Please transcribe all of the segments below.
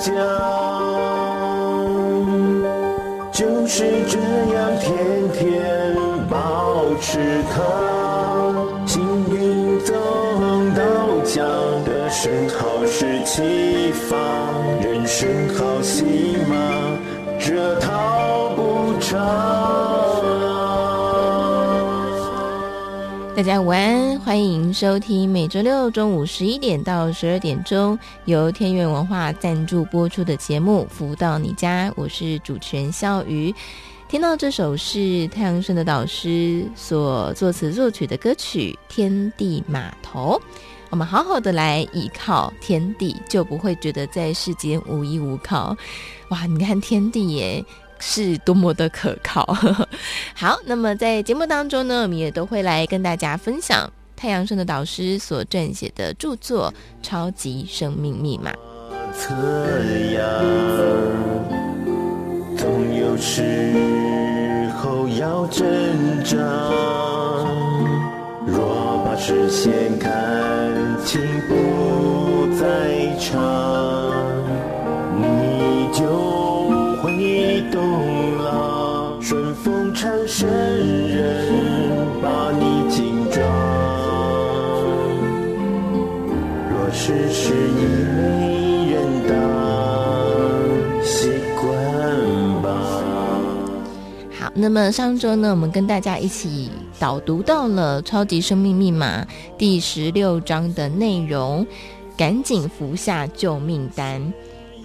家，就是这样天天保持它，幸运走到家的是好事情。大家午安，欢迎收听每周六中午十一点到十二点钟由天元文化赞助播出的节目《福到你家》，我是主持人笑瑜。听到这首是太阳盛德导师所作词作曲的歌曲《天地码头》，我们好好的来依靠天地，就不会觉得在世间无依无靠。哇，你看天地耶！是多么的可靠。好，那么在节目当中呢，我们也都会来跟大家分享太阳盛德导师所撰写的著作《超级生命密码》。测量，总有时候要挣扎。若把视线看清不在场，你就。产生人把你紧抓，若世事已没人当，习惯吧。好，那么上周呢，我们跟大家一起导读到了《超级生命密码》第十六章的内容，赶紧服下救命丹。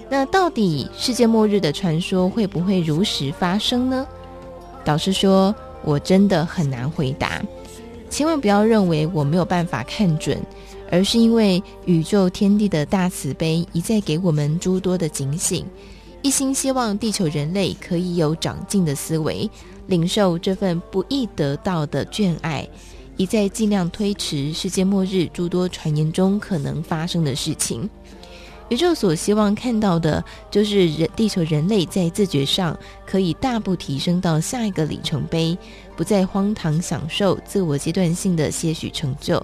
那到底世界末日的传说会不会如实发生呢？导师说：“我真的很难回答，千万不要认为我没有办法看准，而是因为宇宙天地的大慈悲一再给我们诸多的警醒，一心希望地球人类可以有长进的思维，领受这份不易得到的眷爱，一再尽量推迟世界末日诸多传言中可能发生的事情。”宇宙所希望看到的，就是人地球人类在自觉上可以大步提升到下一个里程碑，不再荒唐享受自我阶段性的些许成就。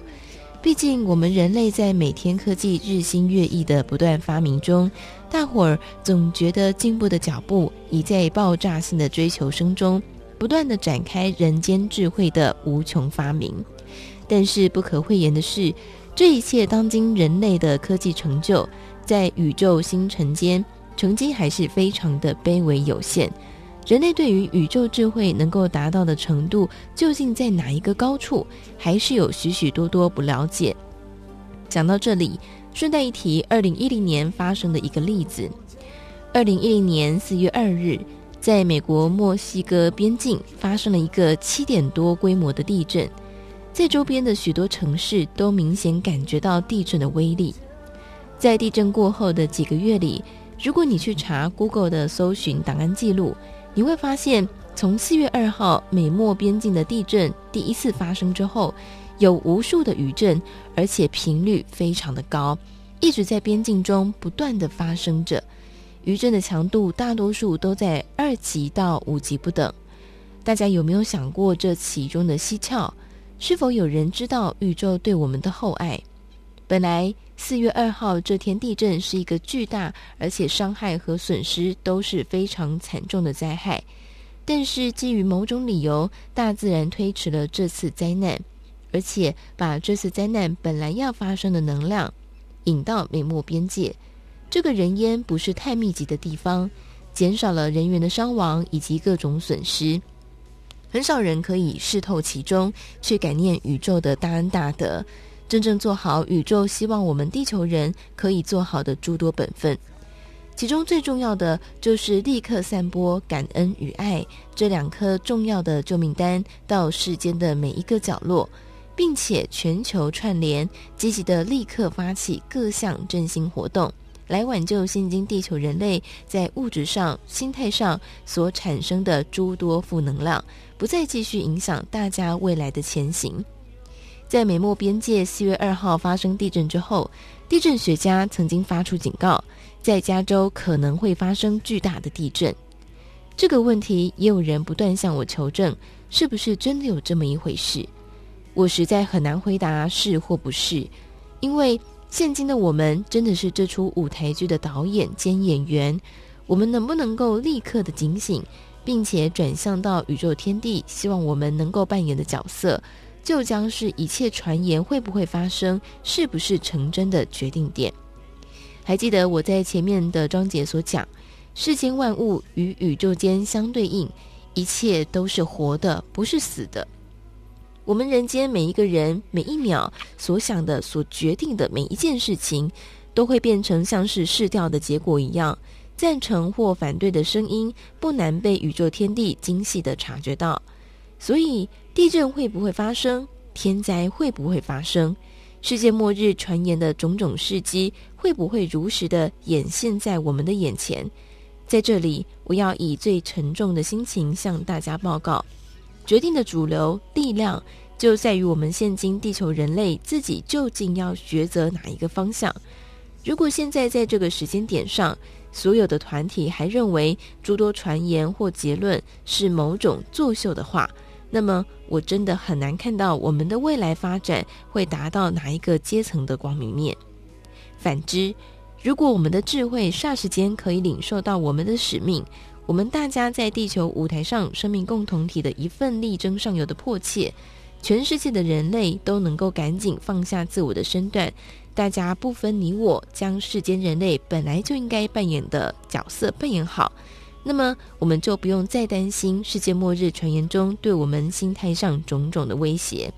毕竟，我们人类在每天科技日新月异的不断发明中，大伙儿总觉得进步的脚步已在爆炸性的追求声中，不断的展开人间智慧的无穷发明。但是，不可讳言的是，这一切当今人类的科技成就。在宇宙星辰间，成绩还是非常的卑微有限。人类对于宇宙智慧能够达到的程度，究竟在哪一个高处，还是有许许多多不了解。讲到这里，顺带一提，二零一零年发生的一个例子：二零一零年四月二日，在美国墨西哥边境发生了一个七点多规模的地震，在周边的许多城市都明显感觉到地震的威力。在地震过后的几个月里，如果你去查 Google 的搜寻档案记录，你会发现，从四月二号美墨边境的地震第一次发生之后，有无数的余震，而且频率非常的高，一直在边境中不断的发生着。余震的强度大多数都在二级到五级不等。大家有没有想过这其中的蹊跷？是否有人知道宇宙对我们的厚爱？本来四月二号这天地震是一个巨大，而且伤害和损失都是非常惨重的灾害。但是基于某种理由，大自然推迟了这次灾难，而且把这次灾难本来要发生的能量引到美墨边界。这个人烟不是太密集的地方，减少了人员的伤亡以及各种损失。很少人可以视透其中，去感念宇宙的大恩大德。真正做好宇宙希望我们地球人可以做好的诸多本分，其中最重要的就是立刻散播感恩与爱这两颗重要的救命丹到世间的每一个角落，并且全球串联，积极的立刻发起各项振兴活动，来挽救现今地球人类在物质上、心态上所产生的诸多负能量，不再继续影响大家未来的前行。在美墨边界四月二号发生地震之后，地震学家曾经发出警告，在加州可能会发生巨大的地震。这个问题也有人不断向我求证，是不是真的有这么一回事？我实在很难回答是或不是，因为现今的我们真的是这出舞台剧的导演兼演员，我们能不能够立刻的警醒，并且转向到宇宙天地，希望我们能够扮演的角色？就将是一切传言会不会发生，是不是成真的决定点。还记得我在前面的章节所讲，世间万物与宇宙间相对应，一切都是活的，不是死的。我们人间每一个人每一秒所想的、所决定的每一件事情，都会变成像是试调的结果一样，赞成或反对的声音，不难被宇宙天地精细地察觉到。所以，地震会不会发生？天灾会不会发生？世界末日传言的种种事迹会不会如实的演现在我们的眼前？在这里，我要以最沉重的心情向大家报告：决定的主流力量就在于我们现今地球人类自己究竟要抉择哪一个方向。如果现在在这个时间点上，所有的团体还认为诸多传言或结论是某种作秀的话，那么，我真的很难看到我们的未来发展会达到哪一个阶层的光明面。反之，如果我们的智慧霎时间可以领受到我们的使命，我们大家在地球舞台上生命共同体的一份力争上游的迫切，全世界的人类都能够赶紧放下自我的身段，大家不分你我，将世间人类本来就应该扮演的角色扮演好。那么，我们就不用再担心世界末日传言中对我们心态上种种的威胁。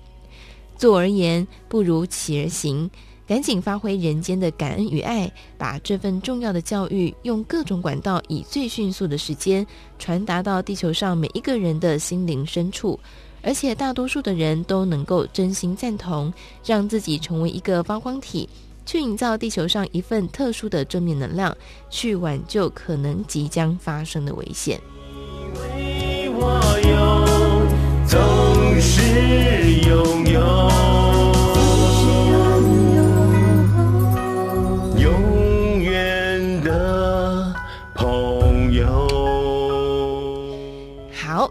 坐而言，不如起而行，赶紧发挥人间的感恩与爱，把这份重要的教育用各种管道，以最迅速的时间传达到地球上每一个人的心灵深处，而且大多数的人都能够真心赞同，让自己成为一个发光体。去营造地球上一份特殊的正面能量，去挽救可能即将发生的危险。你为我有，总是拥有。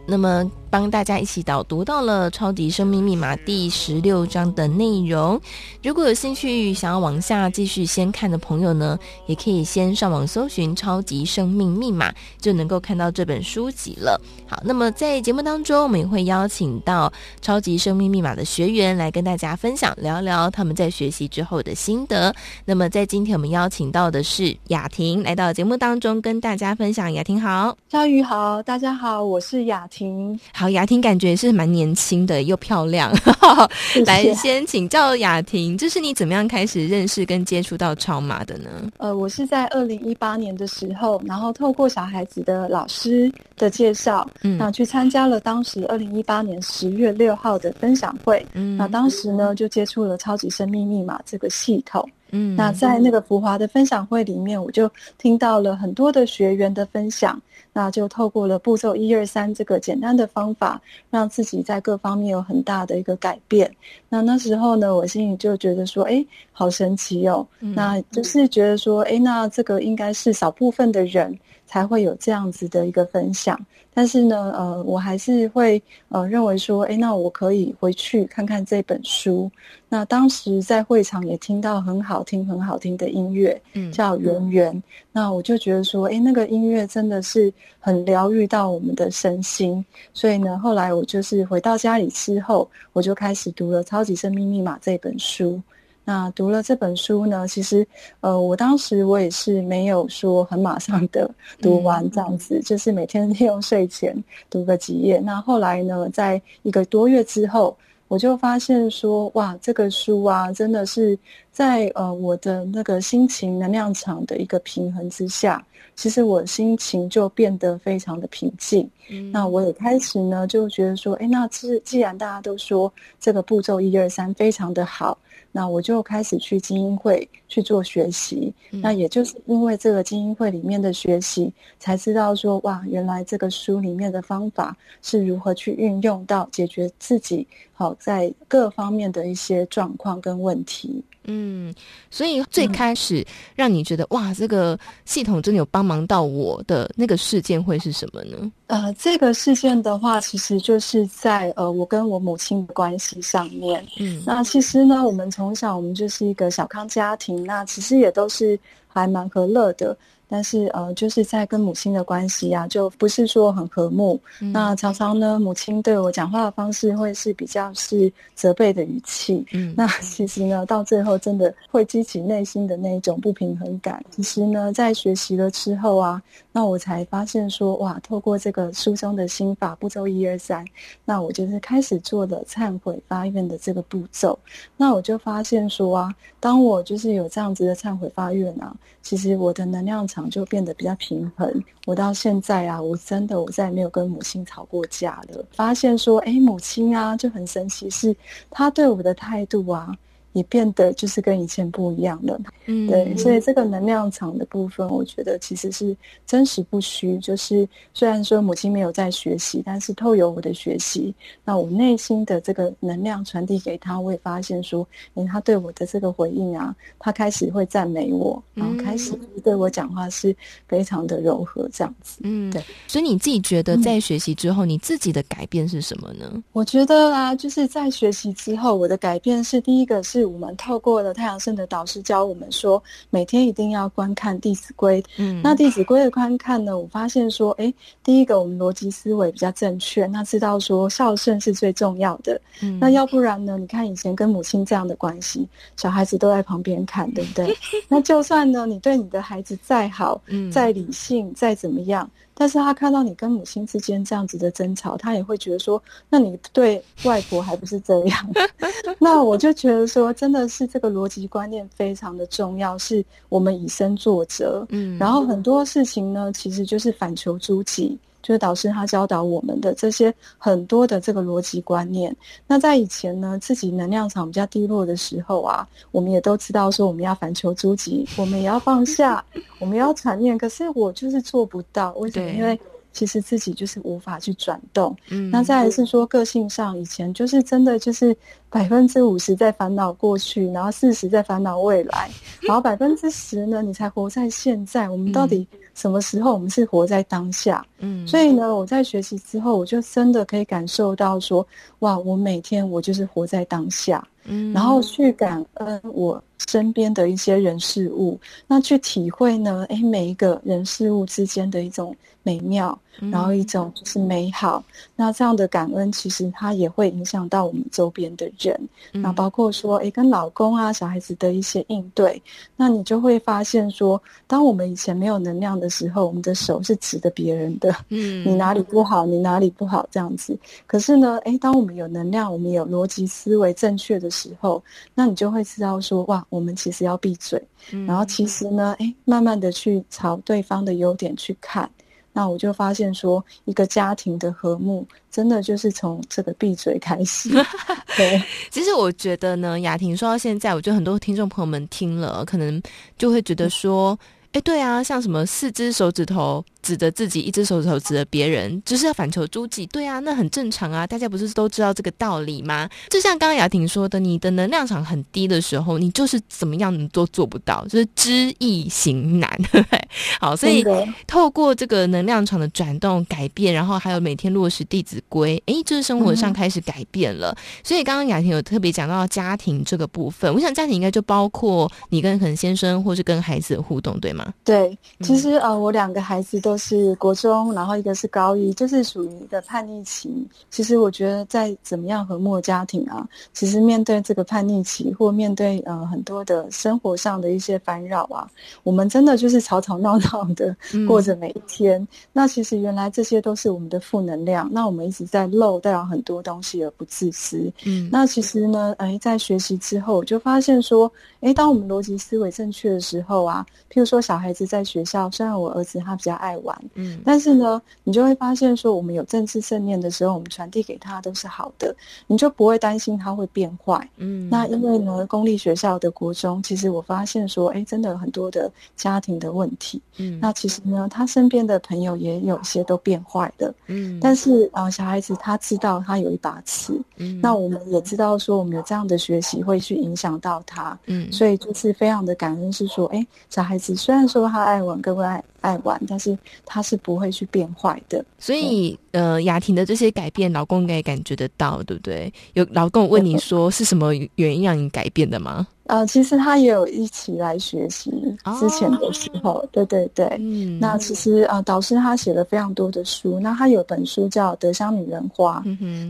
那么，帮大家一起导读到了《超级生命密码》第十六章的内容。如果有兴趣想要往下继续先看的朋友呢，也可以先上网搜寻《超级生命密码》，就能够看到这本书籍了。好，那么在节目当中，我们也会邀请到《超级生命密码》的学员来跟大家分享，聊聊他们在学习之后的心得。那么在今天我们邀请到的是雅婷，来到节目当中跟大家分享。雅婷好，嘉瑜好，大家好，我是雅婷。好，雅婷感觉也是蛮年轻的，又漂亮。来，先请教雅婷，就是你怎么样开始认识跟接触到超码的呢？呃，我是在二零一八年的时候，然后透过小孩子的老师的介绍，嗯，那去参加了当时二零一八年十月六号的分享会，嗯，那当时呢就接触了超级生命密码这个系统。嗯，那在那个福华的分享会里面，我就听到了很多的学员的分享，那就透过了步骤一二三这个简单的方法，让自己在各方面有很大的一个改变。那那时候呢，我心里就觉得说，哎，好神奇哦，嗯，那就是觉得说，哎，那这个应该是少部分的人才会有这样子的一个分享。但是呢，呃，我还是会呃认为说，哎，那我可以回去看看这本书。那当时在会场也听到很好听、很好听的音乐，嗯，叫《圆圆》。那我就觉得说，哎，那个音乐真的是很疗愈到我们的身心。所以呢，后来我就是回到家里之后，我就开始读了《超级生命密码》这本书。那读了这本书呢，其实，呃，我当时我也是没有说很马上的读完这样子，嗯、就是每天利用睡前读个几页。那后来呢，在一个多月之后，我就发现说，哇，这个书啊，真的是在呃我的那个心情能量场的一个平衡之下，其实我心情就变得非常的平静。嗯、那我也开始呢，就觉得说，哎，那既既然大家都说这个步骤一二三非常的好。那我就开始去精英会去做学习，嗯、那也就是因为这个精英会里面的学习，才知道说哇，原来这个书里面的方法是如何去运用到解决自己好在各方面的一些状况跟问题。嗯，所以最开始让你觉得、嗯、哇，这个系统真的有帮忙到我的那个事件会是什么呢？呃，这个事件的话，其实就是在呃我跟我母亲的关系上面。嗯，那其实呢，我们从小我们就是一个小康家庭，那其实也都是还蛮和乐的。但是呃，就是在跟母亲的关系啊，就不是说很和睦。嗯、那常常呢，母亲对我讲话的方式会是比较是责备的语气。嗯，那其实呢，到最后真的会激起内心的那一种不平衡感。其实呢，在学习了之后啊，那我才发现说，哇，透过这个书中的心法步骤一二三，那我就是开始做了忏悔发愿的这个步骤。那我就发现说啊，当我就是有这样子的忏悔发愿啊，其实我的能量场就变得比较平衡。我到现在啊，我真的我再也没有跟母亲吵过架了。发现说，哎，母亲啊就很神奇，是她对我的态度啊。也变得就是跟以前不一样了，嗯，对，所以这个能量场的部分，我觉得其实是真实不虚。就是虽然说母亲没有在学习，但是透由我的学习，那我内心的这个能量传递给他，我也发现说，诶，他对我的这个回应啊，他开始会赞美我，然后开始对我讲话是非常的柔和，这样子，嗯，对。所以你自己觉得在学习之后，嗯，你自己的改变是什么呢？我觉得啊，就是在学习之后，我的改变是第一个是。我们透过了太阳圣的导师教我们说，每天一定要观看《弟子规》。嗯，那《弟子规》的观看呢，我发现说，哎，第一个我们逻辑思维比较正确，那知道说孝顺是最重要的。嗯，那要不然呢？你看以前跟母亲这样的关系，小孩子都在旁边看，对不对？那就算呢，你对你的孩子再好，嗯，再理性，再怎么样。但是他看到你跟母亲之间这样子的争吵，他也会觉得说，那你对外婆还不是这样？那我就觉得说，真的是这个逻辑观念非常的重要，是我们以身作则。嗯，然后很多事情呢，其实就是反求诸己。就是导师他教导我们的这些很多的这个逻辑观念。那在以前呢，自己能量场比较低落的时候啊，我们也都知道说我们要反求诸己，我们也要放下，我们要传念。可是我就是做不到，为什么？因为其实自己就是无法去转动。嗯，那再来是说个性上，以前就是真的就是百分之五十在烦恼过去，然后四十在烦恼未来，然后 百分之十呢，你才活在现在。我们到底？什么时候我们是活在当下？嗯，所以呢，我在学习之后，我就真的可以感受到说，哇，我每天我就是活在当下，嗯，然后去感恩我身边的一些人事物，那去体会呢，诶，每一个人事物之间的一种美妙。然后一种就是美好，嗯、那这样的感恩其实它也会影响到我们周边的人，嗯、那包括说，诶，跟老公啊、小孩子的一些应对，那你就会发现说，当我们以前没有能量的时候，我们的手是指着别人的，嗯，你哪里不好，你哪里不好这样子。可是呢，诶，当我们有能量，我们有逻辑思维正确的时候，那你就会知道说，哇，我们其实要闭嘴，嗯、然后其实呢，诶，慢慢的去朝对方的优点去看。那我就发现说，一个家庭的和睦，真的就是从这个闭嘴开始。对，其实我觉得呢，雅婷说到现在，我觉得很多听众朋友们听了，可能就会觉得说，哎、嗯，对啊，像什么四只手指头。指着自己，一只手指头指着别人，就是要反求诸己。对啊，那很正常啊，大家不是都知道这个道理吗？就像刚刚雅婷说的，你的能量场很低的时候，你就是怎么样你都做不到，就是知易行难。好，所以透过这个能量场的转动改变，然后还有每天落实《弟子规》，哎，就是生活上开始改变了。嗯、所以刚刚雅婷有特别讲到家庭这个部分，我想家庭应该就包括你跟可能先生，或是跟孩子的互动，对吗？对，其实呃，我两个孩子都。是国中，然后一个是高一，就是属于一个叛逆期。其实我觉得，在怎么样和睦的家庭啊，其实面对这个叛逆期，或面对呃很多的生活上的一些烦扰啊，我们真的就是吵吵闹闹的过着每一天。嗯、那其实原来这些都是我们的负能量。那我们一直在漏掉很多东西而不自私。嗯，那其实呢，哎，在学习之后，我就发现说，哎，当我们逻辑思维正确的时候啊，譬如说小孩子在学校，虽然我儿子他比较爱玩。嗯，但是呢，你就会发现说，我们有正知正念的时候，我们传递给他都是好的，你就不会担心他会变坏。嗯，那因为呢，公立学校的国中，其实我发现说，哎，真的有很多的家庭的问题。嗯，那其实呢，他身边的朋友也有些都变坏了。嗯，但是啊、呃，小孩子他知道他有一把尺。嗯，那我们也知道说，我们有这样的学习会去影响到他。嗯，所以就是非常的感恩，是说，哎，小孩子虽然说他爱玩，各位爱。爱玩，但是他是不会去变坏的。所以，呃，雅婷的这些改变，老公应该也感觉得到，对不对？有老公问你说是什么原因让你改变的吗？呃，其实他也有一起来学习之前的时候，哦、对对对。嗯，那其实呃，导师他写了非常多的书，那他有本书叫《德香女人花》。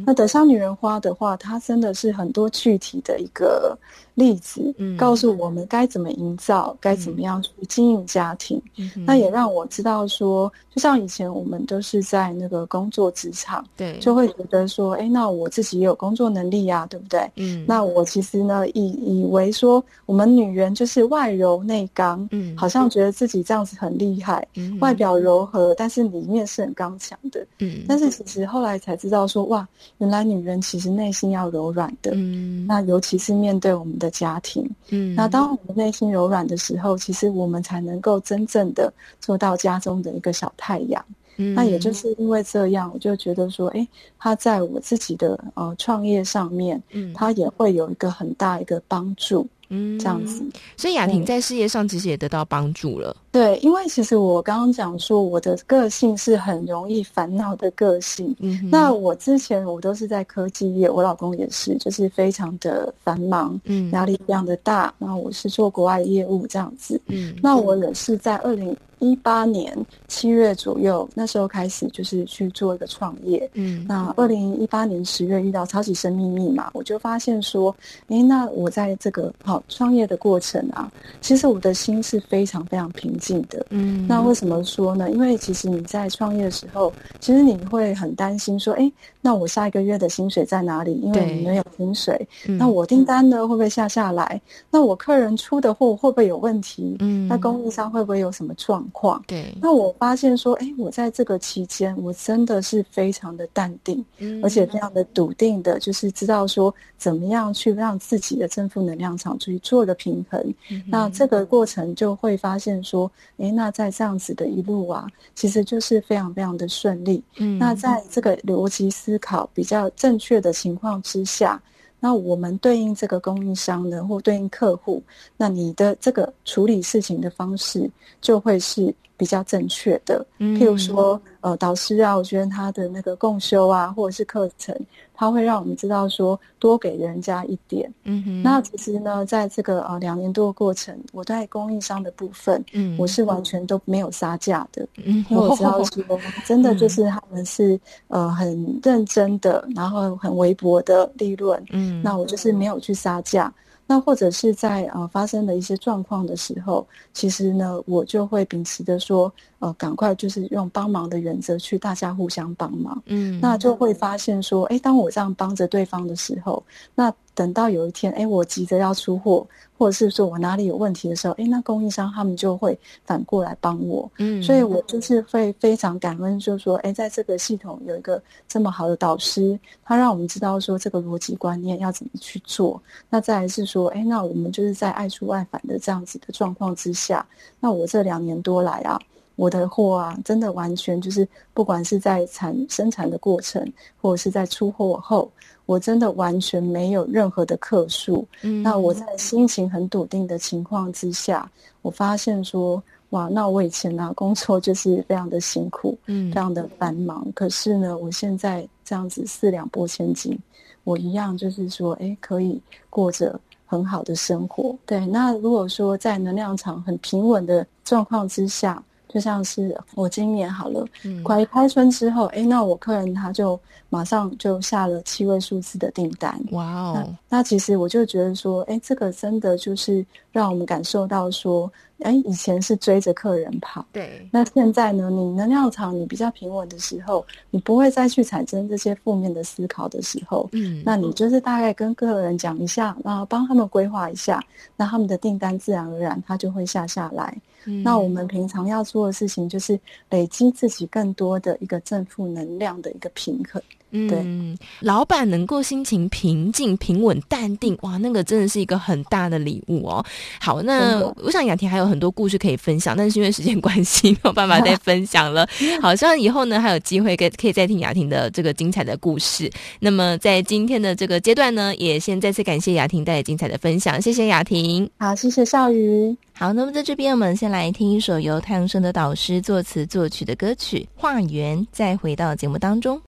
那《德香女人花》的话，它真的是很多具体的一个。例子，告诉我们该怎么营造，嗯、该怎么样去经营家庭。嗯、那也让我知道说，就像以前我们都是在那个工作职场，对，就会觉得说，哎，那我自己也有工作能力呀、啊，对不对？嗯，那我其实呢，以以为说我们女人就是外柔内刚，嗯，好像觉得自己这样子很厉害，嗯，外表柔和，但是里面是很刚强的，嗯，但是其实后来才知道说，哇，原来女人其实内心要柔软的，嗯，那尤其是面对我们的。的家庭，嗯，那当我们内心柔软的时候，其实我们才能够真正的做到家中的一个小太阳。嗯，那也就是因为这样，我就觉得说，哎，他在我自己的呃创业上面，嗯，他也会有一个很大一个帮助。嗯，这样子，所以雅婷在事业上其实也得到帮助了。对，因为其实我刚刚讲说，我的个性是很容易烦恼的个性。嗯，那我之前我都是在科技业，我老公也是，就是非常的繁忙，嗯，压力非常的大。然后我是做国外业务这样子，嗯，那我也是在二零一八年七月左右，那时候开始就是去做一个创业。嗯，那二零一八年十月遇到超级生命密码，我就发现说，哎，那我在这个好创业的过程啊，其实我的心是非常非常平静的。嗯，那为什么说呢？因为其实你在创业的时候，其实你会很担心说，哎，那我下一个月的薪水在哪里？因为你没有薪水。嗯，那我订单呢会不会下下来？那我客人出的货会不会有问题？嗯，那供应商会不会有什么状况？对，那我发现说，哎，我在这个期间，我真的是非常的淡定，嗯，而且非常的笃定的，就是知道说怎么样去让自己的正负能量场去做一个平衡。嗯、那这个过程就会发现说，哎，那在这样子的一路啊，其实就是非常非常的顺利。嗯，那在这个逻辑思考比较正确的情况之下。那我们对应这个供应商呢，或对应客户，那你的这个处理事情的方式就会是比较正确的。嗯，譬如说，呃导师啊，我觉得他的那个共修啊，或者是课程，他会让我们知道说多给人家一点。嗯哼。那其实呢，在这个呃两年多的过程，我在供应商的部分，嗯，我是完全都没有杀价的。嗯，因为我知道说真的就是他们是、嗯、呃很认真的，然后很微薄的利润。嗯，那我就是没有去杀价。那或者是在呃发生的一些状况的时候，其实呢，我就会秉持着说，呃，赶快就是用帮忙的原则去大家互相帮忙。嗯，那就会发现说，哎，当我这样帮着对方的时候，那等到有一天，哎，我急着要出货，或者是说我哪里有问题的时候，哎，那供应商他们就会反过来帮我。嗯，所以我就是会非常感恩，就是说，哎，在这个系统有一个这么好的导师，他让我们知道说这个逻辑观念要怎么去做。那再来是说，哎，那我们就是在爱出爱返的这样子的状况之下，那我这两年多来啊。我的货啊，真的完全就是，不管是在产生产的过程，或者是在出货后，我真的完全没有任何的客诉。嗯，那我在心情很笃定的情况之下，我发现说，哇，那我以前呢、啊、工作就是非常的辛苦，嗯，非常的繁忙。可是呢，我现在这样子四两拨千斤，我一样就是说，哎，可以过着很好的生活。对，那如果说在能量场很平稳的状况之下。就像是我今年好了，快一开春之后，哎、嗯，那我客人他就马上就下了七位数字的订单。哇哦那！那其实我就觉得说，哎，这个真的就是让我们感受到说，哎，以前是追着客人跑，对。那现在呢，你能量场你比较平稳的时候，你不会再去产生这些负面的思考的时候，嗯，那你就是大概跟客人讲一下，然后帮他们规划一下，那他们的订单自然而然他就会下下来。嗯、那我们平常要做的事情，就是累积自己更多的一个正负能量的一个平衡。对嗯，老板能够心情平静、平稳、淡定，哇，那个真的是一个很大的礼物哦。好，那我想雅婷还有很多故事可以分享，但是因为时间关系，没有办法再分享了。好，希望以后呢还有机会可可以再听雅婷的这个精彩的故事。那么在今天的这个阶段呢，也先再次感谢雅婷带来精彩的分享，谢谢雅婷。好，谢谢少瑜。好，那么在这边我们先来听一首由太阳升的导师作词作曲的歌曲《化缘》，再回到节目当中。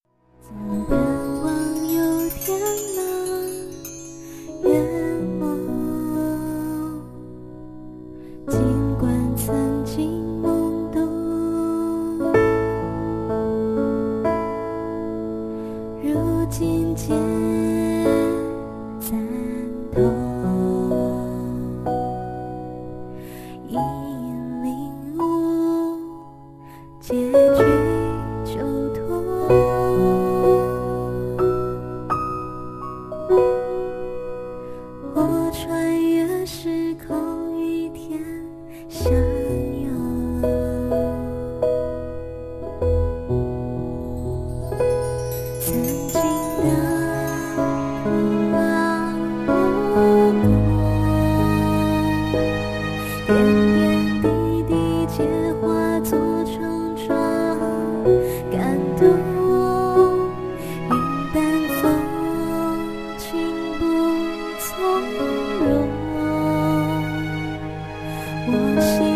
怎么变我心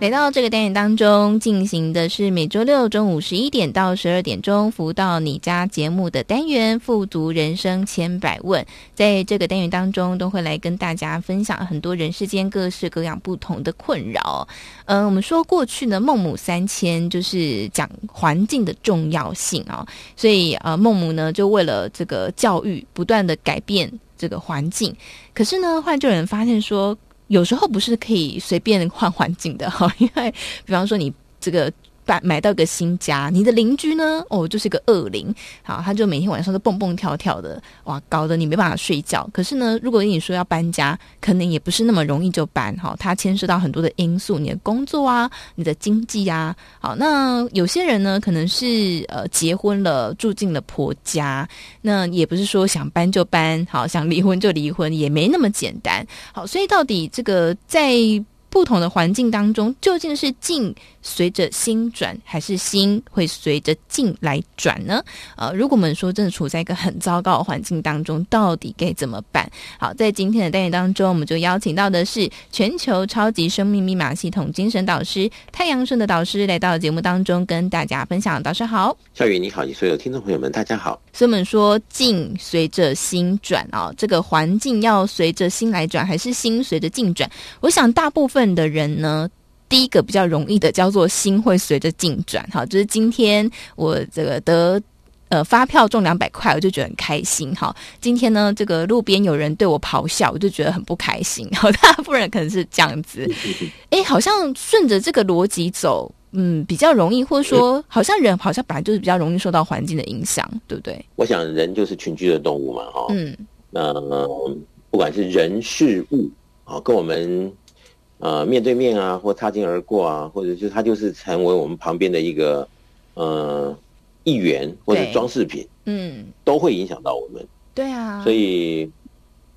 来到这个单元当中，进行的是每周六中午十一点到十二点钟，福到你家节目的单元“富足人生千百问”。在这个单元当中，都会来跟大家分享很多人世间各式各样不同的困扰。嗯、我们说过去呢，孟母三迁就是讲环境的重要性啊、哦，所以呃，孟母呢就为了这个教育，不断的改变这个环境。可是呢，后来就有人发现说。有时候不是可以随便换环境的哈，因为比方说你这个。买到个新家，你的邻居呢？哦，就是个恶灵，好，他就每天晚上都蹦蹦跳跳的，哇，搞得你没办法睡觉。可是呢，如果你说要搬家，可能也不是那么容易就搬，哈，它牵涉到很多的因素，你的工作啊，你的经济啊，好，那有些人呢，可能是呃结婚了，住进了婆家，那也不是说想搬就搬，好，想离婚就离婚，也没那么简单，好，所以到底这个在。不同的环境当中，究竟是进随着心转，还是心会随着境来转呢？呃，如果我们说真的处在一个很糟糕的环境当中，到底该怎么办？好，在今天的单元当中，我们就邀请到的是全球超级生命密码系统精神导师太阳顺的导师来到节目当中，跟大家分享。导师好，小雨你好，你所有听众朋友们大家好。所以我们说境随着心转啊、哦，这个环境要随着心来转，还是心随着境转？我想大部分。的人呢，第一个比较容易的叫做心会随着进转，哈，就是今天我这个得呃发票中两百块，我就觉得很开心，哈。今天呢，这个路边有人对我咆哮，我就觉得很不开心，好，大部分人可能是这样子，哎，好像顺着这个逻辑走，嗯，比较容易，或者说，好像人好像本来就是比较容易受到环境的影响，对不对？我想人就是群居的动物嘛，哈，嗯，那不管是人事物啊，跟我们。呃，面对面啊，或擦肩而过啊，或者就他就是成为我们旁边的一个呃一员或者装饰品，嗯，都会影响到我们。对啊，所以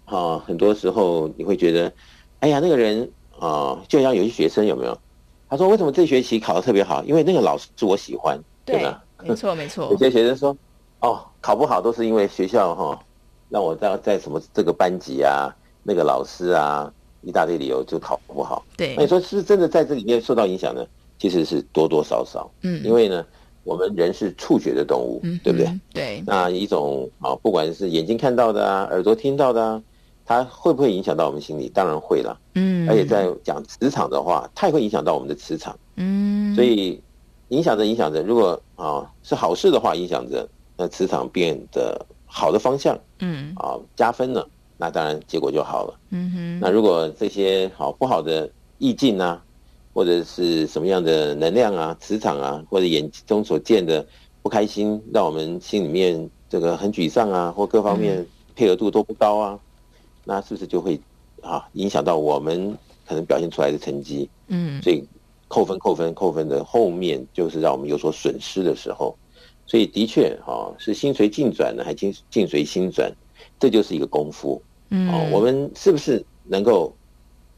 啊、呃，很多时候你会觉得，哎呀，那个人啊、呃，就像有些学生有没有？他说为什么这学期考得特别好？因为那个老师是我喜欢，对，对吧？没错没错。有些学生说，哦，考不好都是因为学校哈、哦，让我在在什么这个班级啊，那个老师啊。一大堆理由就考不好，对，那你说是不是真的在这里面受到影响呢？其实是多多少少，嗯，因为呢，我们人是触觉的动物，嗯，对不对？对，那一种啊，不管是眼睛看到的啊，耳朵听到的啊，它会不会影响到我们心理？当然会了，嗯，而且在讲磁场的话，它也会影响到我们的磁场，嗯，所以影响着影响着，如果啊是好事的话，影响着那磁场变得好的方向，嗯，啊加分了。那当然结果就好了。嗯哼。那如果这些好不好的意境啊，或者是什么样的能量啊、磁场啊，或者眼中所见的不开心，让我们心里面这个很沮丧啊，或各方面配合度都不高啊，嗯、那是不是就会啊影响到我们可能表现出来的成绩？嗯。所以扣分、扣分、扣分的后面，就是让我们有所损失的时候。所以的确，哈，是心随境转呢，还境境随心转，这就是一个功夫。嗯，哦，我们是不是能够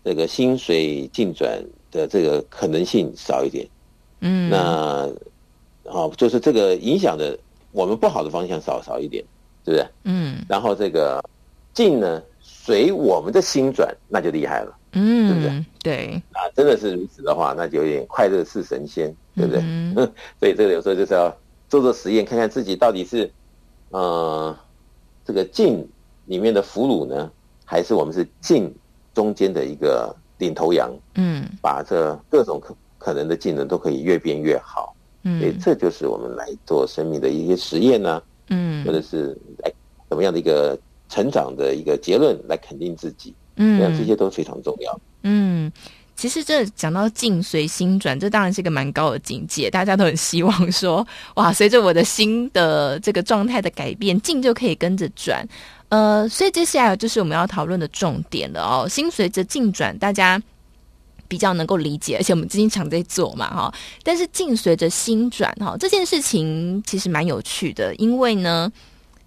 这个心随境转的这个可能性少一点？嗯，那哦，就是这个影响的我们不好的方向少少一点，是不是？嗯，然后这个境呢随我们的心转，那就厉害了，嗯，对不对？对，啊，真的是如此的话，那就有点快乐似神仙，对不对？嗯，所以这个有时候就是要做做实验，看看自己到底是呃这个境。里面的俘虏呢，还是我们是境中间的一个领头羊？嗯，把这各种可可能的技能都可以越变越好。嗯，所以这就是我们来做生命的一些实验呢、啊。嗯，或者是来怎么样的一个成长的一个结论来肯定自己。嗯，这样这些都非常重要。嗯。其实这讲到境随心转，这当然是一个蛮高的境界。大家都很希望说，哇，随着我的心的这个状态的改变，境就可以跟着转。呃，所以接下来就是我们要讨论的重点了哦。心随着境转，大家比较能够理解，而且我们经常在做嘛，哈。但是境随着心转，哈，这件事情其实蛮有趣的，因为呢。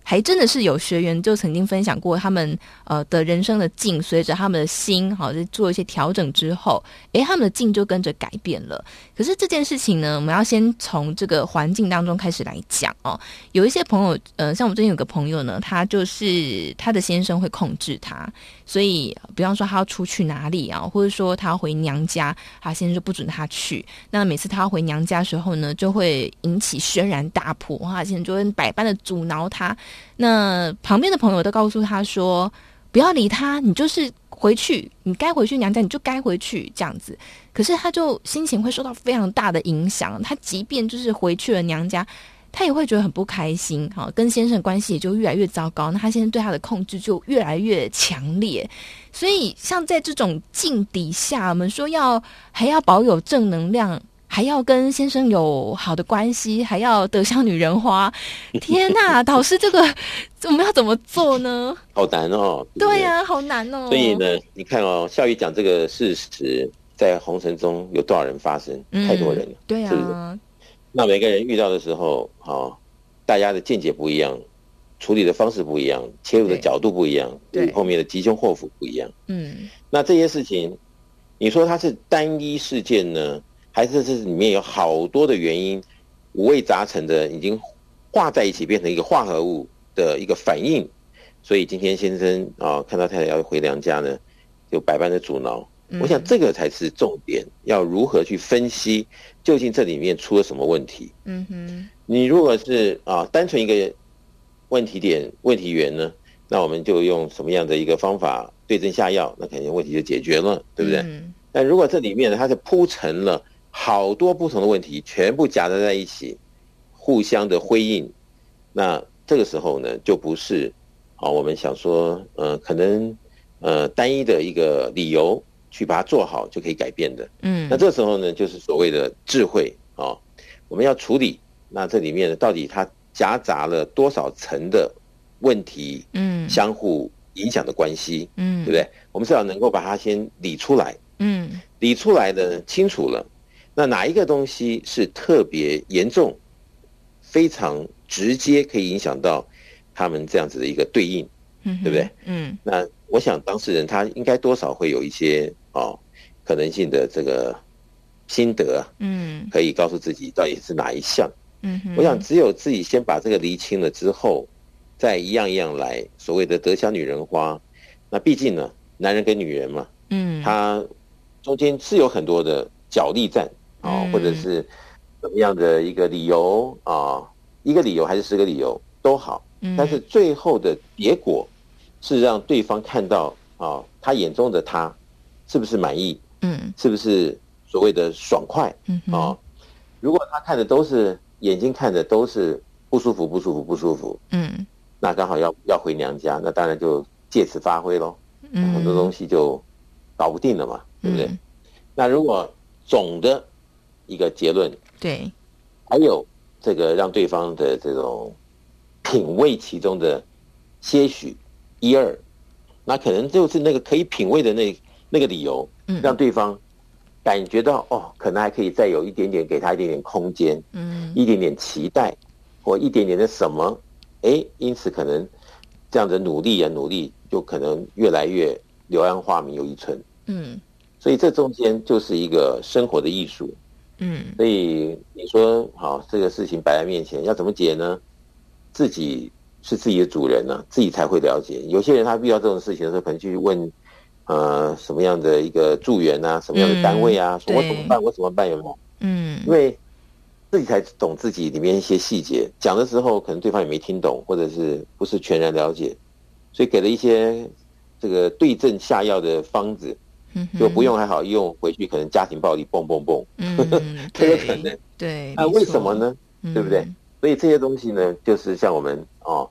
还真的是有学员就曾经分享过，他们呃的人生的境随着他们的心，好，在做一些调整之后，诶，他们的境就跟着改变了。可是这件事情呢，我们要先从这个环境当中开始来讲哦。有一些朋友，呃，像我最近有个朋友呢，他就是他的先生会控制他，所以比方说他要出去哪里啊，或者说他要回娘家，他先生就不准他去。那每次他要回娘家的时候呢，就会引起轩然大波，他先生就会百般的阻挠他。那旁边的朋友都告诉他说：“不要理他，你就是回去，你该回去娘家，你就该回去这样子。”可是他就心情会受到非常大的影响。他即便就是回去了娘家，他也会觉得很不开心，哈，跟先生关系也就越来越糟糕。那他先生对他的控制就越来越强烈。所以，像在这种境底下，我们说要还要保有正能量，还要跟先生有好的关系，还要得像女人花。天哪，导师，这个我们要怎么做呢？好难哦。对呀、啊，好难哦。所以呢，你看哦，孝瑜讲这个事实，在红尘中有多少人发生？嗯、太多人了。对啊。是是？那每个人遇到的时候，哦，大家的见解不一样。处理的方式不一样，切入的角度不一样，对后面的吉凶祸福不一样。嗯，那这些事情，你说它是单一事件呢，还是这里面有好多的原因，五味杂陈的，已经化在一起，变成一个化合物的一个反应？所以今天先生啊、哦，看到太太要回娘家呢，就百般的阻挠。嗯、我想这个才是重点，要如何去分析究竟这里面出了什么问题？嗯哼，你如果是啊，单纯一个。问题点、问题源呢？那我们就用什么样的一个方法对症下药？那肯定问题就解决了，对不对？嗯、但如果这里面呢，它是铺陈了好多不同的问题，全部夹杂在一起，互相的辉映，那这个时候呢，就不是啊，我们想说，呃，可能呃单一的一个理由去把它做好就可以改变的。嗯，那这时候呢，就是所谓的智慧啊，我们要处理。那这里面呢，到底它？夹杂了多少层的问题，嗯，相互影响的关系，嗯，对不对？我们至少能够把它先理出来，嗯，理出来的清楚了，那哪一个东西是特别严重、非常直接可以影响到他们这样子的一个对应，嗯，对不对？嗯，那我想当事人他应该多少会有一些哦可能性的这个心得，嗯，可以告诉自己到底是哪一项。嗯，我想只有自己先把这个厘清了之后，再一样一样来。所谓的得小女人花，那毕竟呢，男人跟女人嘛，嗯，他中间是有很多的角力战啊，或者是怎么样的一个理由啊，一个理由还是十个理由都好，但是最后的结果是让对方看到啊，他眼中的他是不是满意？嗯，是不是所谓的爽快？嗯啊，如果他看的都是。眼睛看的都是不舒服，不舒服，不舒服。嗯，那刚好要要回娘家，那当然就借此发挥喽。嗯，很多东西就搞不定了嘛，对不对？嗯、那如果总的一个结论，对，还有这个让对方的这种品味其中的些许一二，那可能就是那个可以品味的那那个理由，嗯，让对方。感觉到哦，可能还可以再有一点点，给他一点点空间，嗯，一点点期待，或一点点的什么，哎，因此可能这样的努力啊，努力就可能越来越柳暗花明又一村，嗯，所以这中间就是一个生活的艺术，嗯，所以你说好这个事情摆在面前要怎么解呢？自己是自己的主人呢、啊，自己才会了解。有些人他遇到这种事情的时候，可能去问。呃，什么样的一个助援啊？什么样的单位啊？嗯、说我怎么办？我怎么办？有没有？嗯，因为自己才懂自己里面一些细节，讲的时候可能对方也没听懂，或者是不是全然了解，所以给了一些这个对症下药的方子，就不用还好用，回去可能家庭暴力，蹦蹦蹦，嗯，都有可能。对，啊为什么呢？嗯、对不对？所以这些东西呢，就是像我们哦，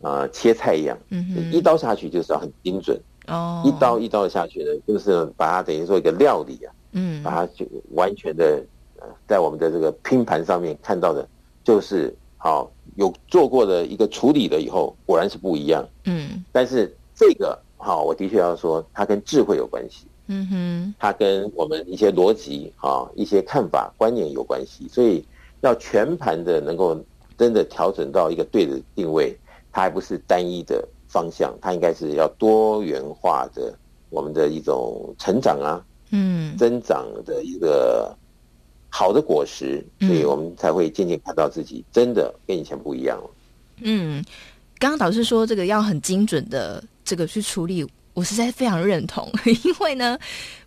呃，切菜一样，嗯哼，一刀下去就是要很精准。哦，一刀一刀下去呢，就是把它等于说一个料理啊，嗯，把它就完全的呃，在我们的这个拼盘上面看到的，就是好有做过的一个处理了以后，果然是不一样，嗯，但是这个好，我的确要说，它跟智慧有关系，嗯哼，它跟我们一些逻辑啊、一些看法观念有关系，所以要全盘的能够真的调整到一个对的定位，它还不是单一的。方向，它应该是要多元化的，我们的一种成长啊，嗯，增长的一个好的果实，所以我们才会渐渐看到自己真的跟以前不一样了。嗯，刚刚导师说这个要很精准的这个去处理，我实在非常认同，因为呢，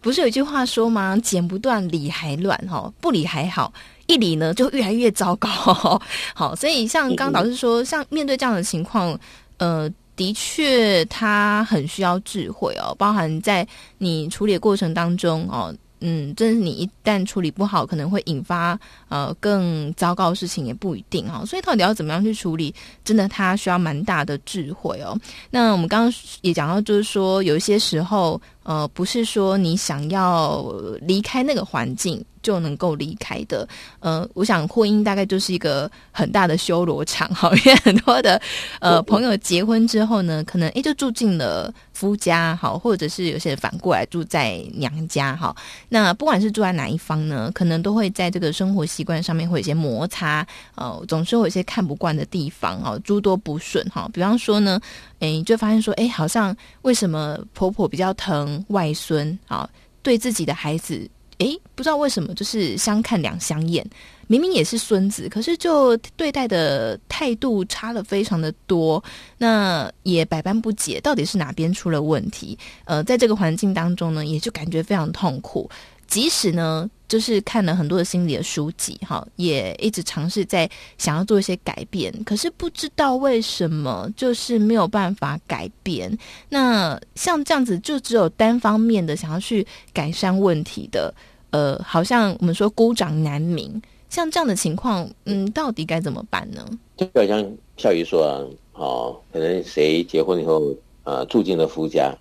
不是有一句话说吗？剪不断，理还乱，哈，不理还好，一理呢就越来越糟糕。好，所以像刚刚导师说，嗯、像面对这样的情况，呃。的确，他很需要智慧哦，包含在你处理的过程当中哦，嗯，真的是你一旦处理不好，可能会引发呃更糟糕的事情，也不一定哈。所以到底要怎么样去处理，真的它需要蛮大的智慧哦。那我们刚刚也讲到，就是说有一些时候，呃，不是说你想要离开那个环境。就能够离开的，呃，我想婚姻大概就是一个很大的修罗场，哈，因为很多的呃朋友结婚之后呢，可能诶就住进了夫家，好，或者是有些人反过来住在娘家，哈，那不管是住在哪一方呢，可能都会在这个生活习惯上面会有一些摩擦，呃，总是会有一些看不惯的地方，哈，诸多不顺，哈，比方说呢，诶，就发现说，诶，好像为什么婆婆比较疼外孙，啊，对自己的孩子。诶，不知道为什么，就是相看两相厌。明明也是孙子，可是就对待的态度差了非常的多，那也百般不解，到底是哪边出了问题？呃，在这个环境当中呢，也就感觉非常痛苦。即使呢，就是看了很多的心理的书籍，哈，也一直尝试在想要做一些改变，可是不知道为什么，就是没有办法改变。那像这样子，就只有单方面的想要去改善问题的。呃，好像我们说孤掌难鸣，像这样的情况，嗯，到底该怎么办呢？就好像笑瑜说啊，哦，可能谁结婚以后，呃，住进了夫家，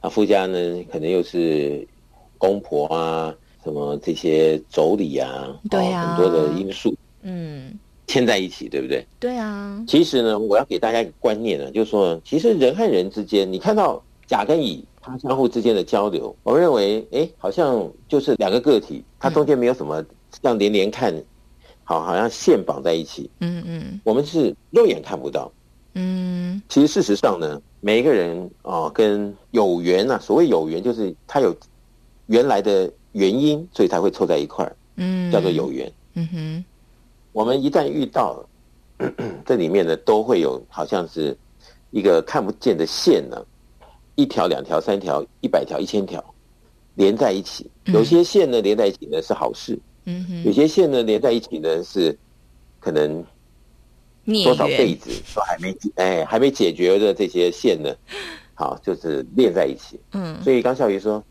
啊，夫家呢，可能又是公婆啊，什么这些妯娌啊，对啊，哦，很多的因素，嗯，牵在一起，对不对？对啊。其实呢，我要给大家一个观念呢，就是说，其实人和人之间，你看到甲跟乙。他相互之间的交流，我认为，哎，好像就是两个个体，它中间没有什么像连连看，好，好像线绑在一起。嗯嗯，我们是肉眼看不到。嗯，其实事实上呢，每一个人啊、哦，跟有缘呐、啊，所谓有缘，就是他有原来的原因，所以才会凑在一块儿。嗯，叫做有缘。嗯哼，我们一旦遇到，这里面呢，都会有好像是一个看不见的线呢。一条、两条、三条、一百条、一千条，连在一起。有些线呢连在一起呢是好事，嗯哼。有些线呢连在一起呢是可能多少辈子都还没解哎还没解决的这些线呢，好就是连在一起。嗯。所以刚笑鱼说，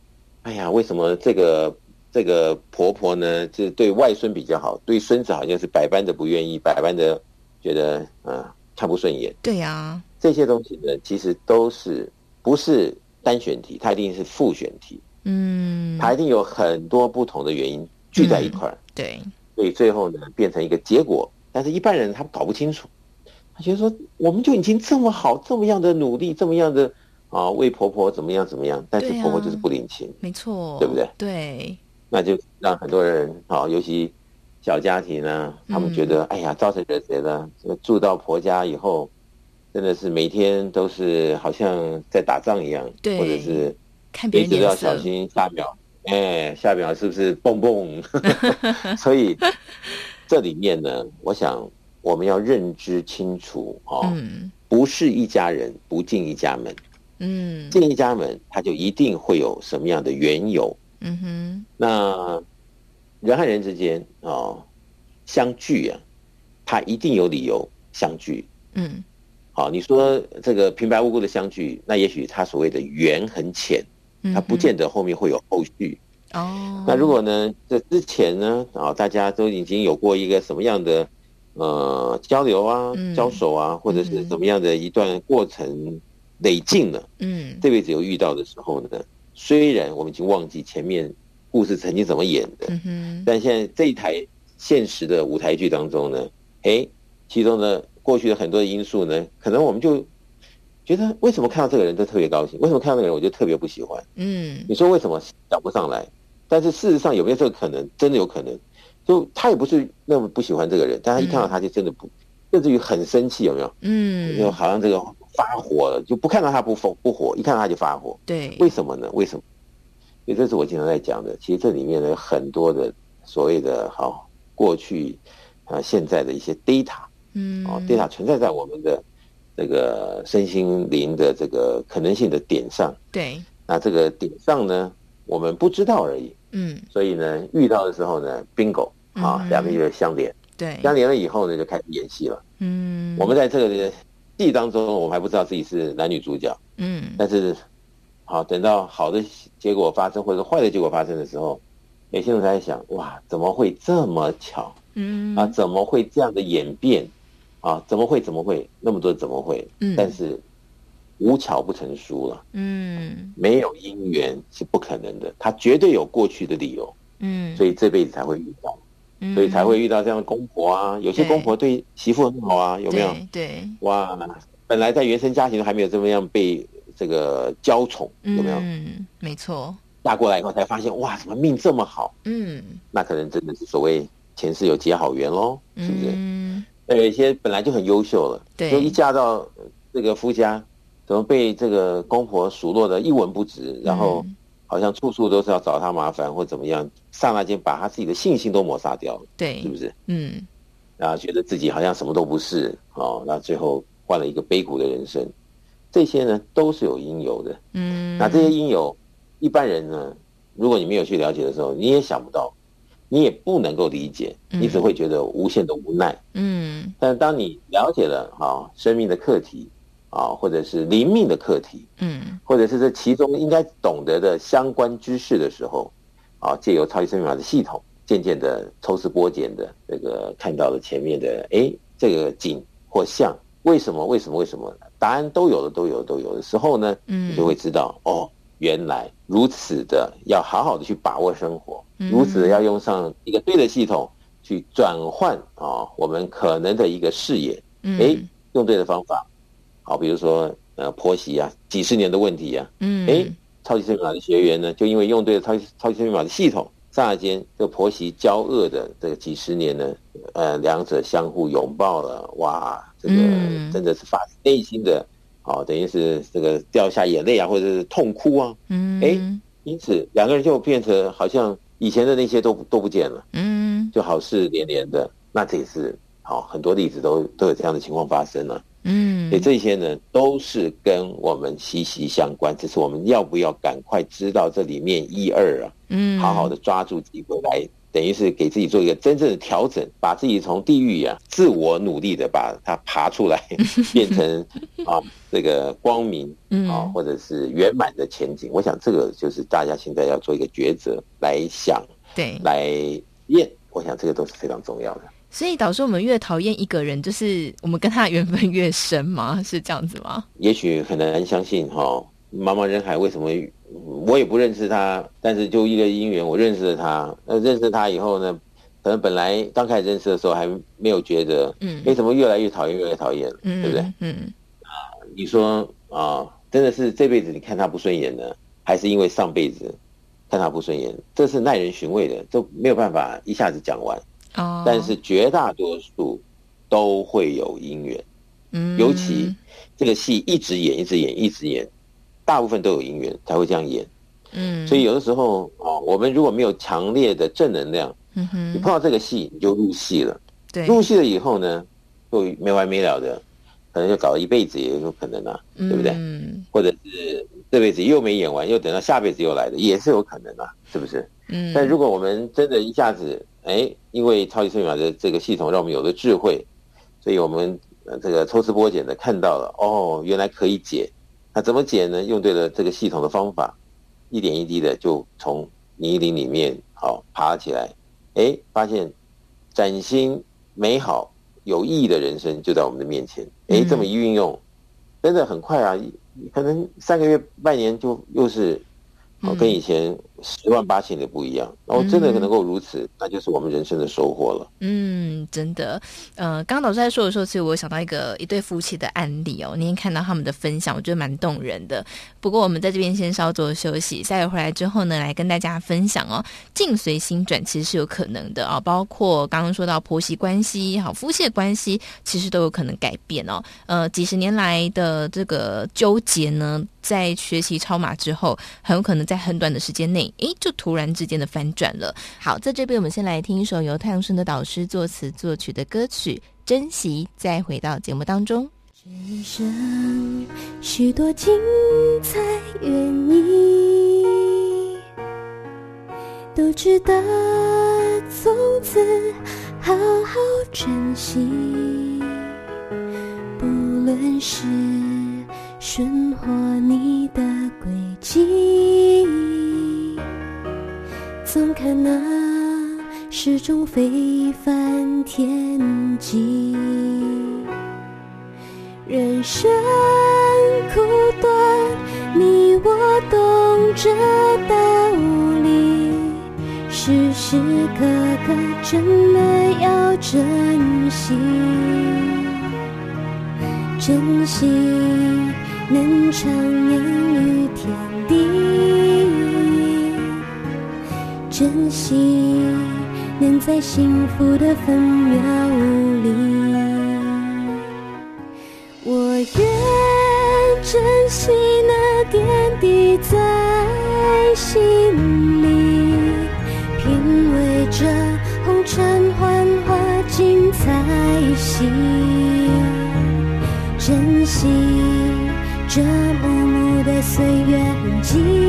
哎呀，为什么这个这个婆婆呢，就对外孙比较好，对孙子好像是百般的不愿意，百般的觉得啊看不顺眼。对呀，这些东西呢其实都是。不是单选题，它一定是复选题。嗯，它一定有很多不同的原因聚在一块儿。对，所以最后呢，变成一个结果。但是一般人他搞不清楚，他觉得说，我们就已经这么好，这么样的努力，这么样的啊，为婆婆怎么样怎么样，但是婆婆就是不领情，没错，对不对？对，那就让很多人啊，尤其小家庭呢，他们觉得，哎呀，招谁惹谁了？住到婆家以后。真的是每天都是好像在打仗一样，对，或者是看别人脸色，都要小心下秒，哎，下秒是不是蹦蹦？所以这里面呢，我想我们要认知清楚哦，嗯，不是一家人不进一家门，嗯，进一家门，它就一定会有什么样的缘由，嗯哼，那人和人之间哦相聚啊，他一定有理由相聚，嗯。好，你说这个平白无故的相聚，那也许他所谓的缘很浅，他不见得后面会有后续。哦，那如果呢，这之前呢，啊，大家都已经有过一个什么样的呃交流啊、交手啊，或者是怎么样的一段过程累进了，嗯，这辈子有遇到的时候呢，虽然我们已经忘记前面故事曾经怎么演的，嗯，但现在这一台现实的舞台剧当中呢，诶，其中的。过去的很多的因素呢，可能我们就觉得为什么看到这个人就特别高兴，为什么看到那个人我就特别不喜欢？嗯，你说为什么讲不上来？但是事实上有没有这个可能？真的有可能，就他也不是那么不喜欢这个人，但他一看到他就真的不，嗯、甚至于很生气，有没有？嗯，就好像这个发火了，就不看到他不疯不火，一看到他就发火。对，为什么呢？为什么？因为这是我经常在讲的。其实这里面呢，有很多的所谓的好过去啊，现在的一些 data。嗯，哦，data 存在在我们的这个身心灵的这个可能性的点上。对，那这个点上呢，我们不知道而已。嗯，所以呢，遇到的时候呢，bingo 啊，两个就相连。对，相连了以后呢，就开始演戏了。嗯，我们在这个戏当中，我们还不知道自己是男女主角。嗯，但是好，等到好的结果发生或者坏的结果发生的时候，有些人在想，哇，怎么会这么巧？嗯啊，怎么会这样的演变？啊，怎么会？怎么会那么多？怎么会？嗯，但是无巧不成书了。嗯，没有因缘是不可能的，他绝对有过去的理由。嗯，所以这辈子才会遇到，嗯、所以才会遇到这样的公婆啊。有些公婆对媳妇很好啊，有没有？对，对哇，本来在原生家庭都还没有这么样被这个娇宠，有没有？嗯，没错。嫁过来以后才发现，哇，怎么命这么好？嗯，那可能真的是所谓前世有结好缘喽，是不是？嗯，那有一些本来就很优秀了，对，就一嫁到这个夫家，怎么被这个公婆数落的一文不值，然后。好像处处都是要找他麻烦或怎么样，刹那间把他自己的信心都抹杀掉了，对，是不是？嗯，然后觉得自己好像什么都不是，哦，那最后换了一个悲苦的人生，这些呢都是有因由的，嗯，那这些因由，一般人呢，如果你没有去了解的时候，你也想不到，你也不能够理解，你只会觉得无限的无奈，嗯，但是当你了解了啊、哦，生命的课题。啊，或者是灵命的课题，嗯，或者是这其中应该懂得的相关知识的时候，啊，借由超级生命法的系统，渐渐的抽丝剥茧的这个看到了前面的，哎，这个景或象，为什么？为什么？为什么？答案都有了，都有，都有的时候呢，嗯，你就会知道，哦，原来如此的，要好好的去把握生活，如此的要用上一个对的系统去转换啊，我们可能的一个视野，哎，用对的方法。好，比如说，呃，婆媳啊，几十年的问题啊，嗯，哎，超级生命密码的学员呢，就因为用对了超级超级生命密码的系统，刹那间，这个婆媳交恶的这个几十年呢，呃，两者相互拥抱了，哇，这个真的是发自内心的，好，等于是这个掉下眼泪啊，或者是痛哭啊，嗯，哎，因此两个人就变成好像以前的那些都都不见了，嗯，就好事连连的，那这也是好很多例子都都有这样的情况发生了。嗯，所以这些呢，都是跟我们息息相关，只是我们要不要赶快知道这里面一二啊？嗯，好好的抓住机会来，等于是给自己做一个真正的调整，把自己从地狱啊，自我努力的把它爬出来，变成啊这个光明啊，或者是圆满的前景。我想这个就是大家现在要做一个抉择，来想，对，来验。我想这个都是非常重要的。所以导致我们越讨厌一个人，就是我们跟他的缘分越深吗？是这样子吗？也许很难相信哈、哦，茫茫人海为什么我也不认识他，但是就一个因缘，我认识了他。那认识他以后呢，可能本来刚开始认识的时候还没有觉得，嗯，为什么越来越讨厌，越来越讨厌，嗯，对不对？嗯啊，你说啊，真的是这辈子你看他不顺眼呢，还是因为上辈子看他不顺眼？这是耐人寻味的，都没有办法一下子讲完。哦，但是绝大多数都会有姻缘，嗯，尤其这个戏一直演，一直演，一直演，大部分都有姻缘才会这样演，嗯，所以有的时候哦，我们如果没有强烈的正能量，嗯哼，你碰到这个戏你就入戏了，对，入戏了以后呢，就没完没了的，可能就搞了一辈子也有可能啊，对不对？嗯，或者是这辈子又没演完，又等到下辈子又来的，也是有可能啊，是不是？嗯，但如果我们真的一下子。哎，因为超级生命密码的这个系统让我们有了智慧，所以我们这个抽丝剥茧的看到了哦，原来可以解。那怎么解呢？用对了这个系统的方法，一点一滴的就从泥泞里面好爬起来。哎，发现崭新美好有意义的人生就在我们的面前。哎，这么一运用，真的很快啊，可能三个月、半年就又是。哦，跟以前十万八千里不一样，然后真的能够如此，嗯，那就是我们人生的收获了。嗯，真的。呃，刚刚导师在说的时候，其实我想到一个一对夫妻的案例哦。那天看到他们的分享，我觉得蛮动人的。不过我们在这边先稍作休息，下回回来之后呢，来跟大家分享哦。境随心转其实是有可能的啊，哦，包括刚刚说到婆媳关系、好夫妻的关系，其实都有可能改变哦。呃，几十年来的这个纠结呢，在学习超马之后，很有可能在很短的时间内，诶，就突然之间的翻转了。好，在这边我们先来听一首由太阳盛德导师作词作曲的歌曲《珍惜》，再回到节目当中。这一生许多精彩原因，都值得从此好好珍惜，不论是。顺活你的轨迹，总看那是种非凡天际。人生苦短，你我懂这道理，时时刻刻真的要珍惜，珍惜能徜徉珍惜能在幸福的分秒里。我愿珍惜那点滴在心里，品味着红尘幻化精彩戏，珍惜这幕幕的岁月痕迹，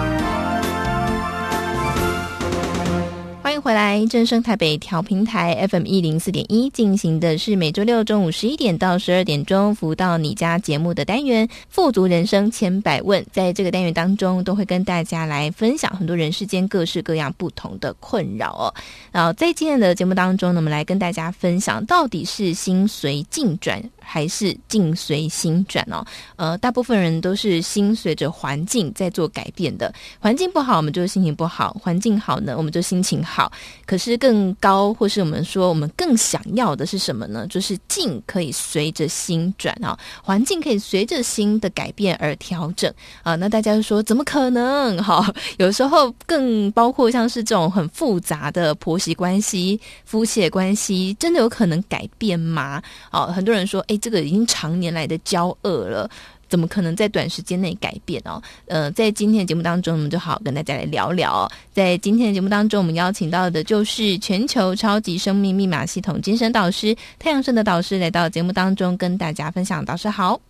欢迎回来，正声台北调频台 FM 一零四点一进行的是每周六中午十一点到十二点钟福到你家节目的单元《富足人生千百问》。在这个单元当中，都会跟大家来分享很多人世间各式各样不同的困扰哦。然后在今天的节目当中呢，我们来跟大家分享，到底是心随境转。还是境随心转哦，呃，大部分人都是心随着环境在做改变的。环境不好，我们就心情不好；环境好呢，我们就心情好。可是更高，或是我们说我们更想要的是什么呢？就是境可以随着心转啊，环境可以随着心的改变而调整啊。那大家就说，怎么可能？哈，有时候更包括像是这种很复杂的婆媳关系、夫妻关系，真的有可能改变吗？哦，很多人说，哎。这个已经常年来的交恶了，怎么可能在短时间内改变哦？呃，在今天的节目当中，我们就好好跟大家来聊聊。在今天的节目当中，我们邀请到的就是全球超级生命密码系统精神导师太阳盛的导师来到节目当中跟大家分享。导师好，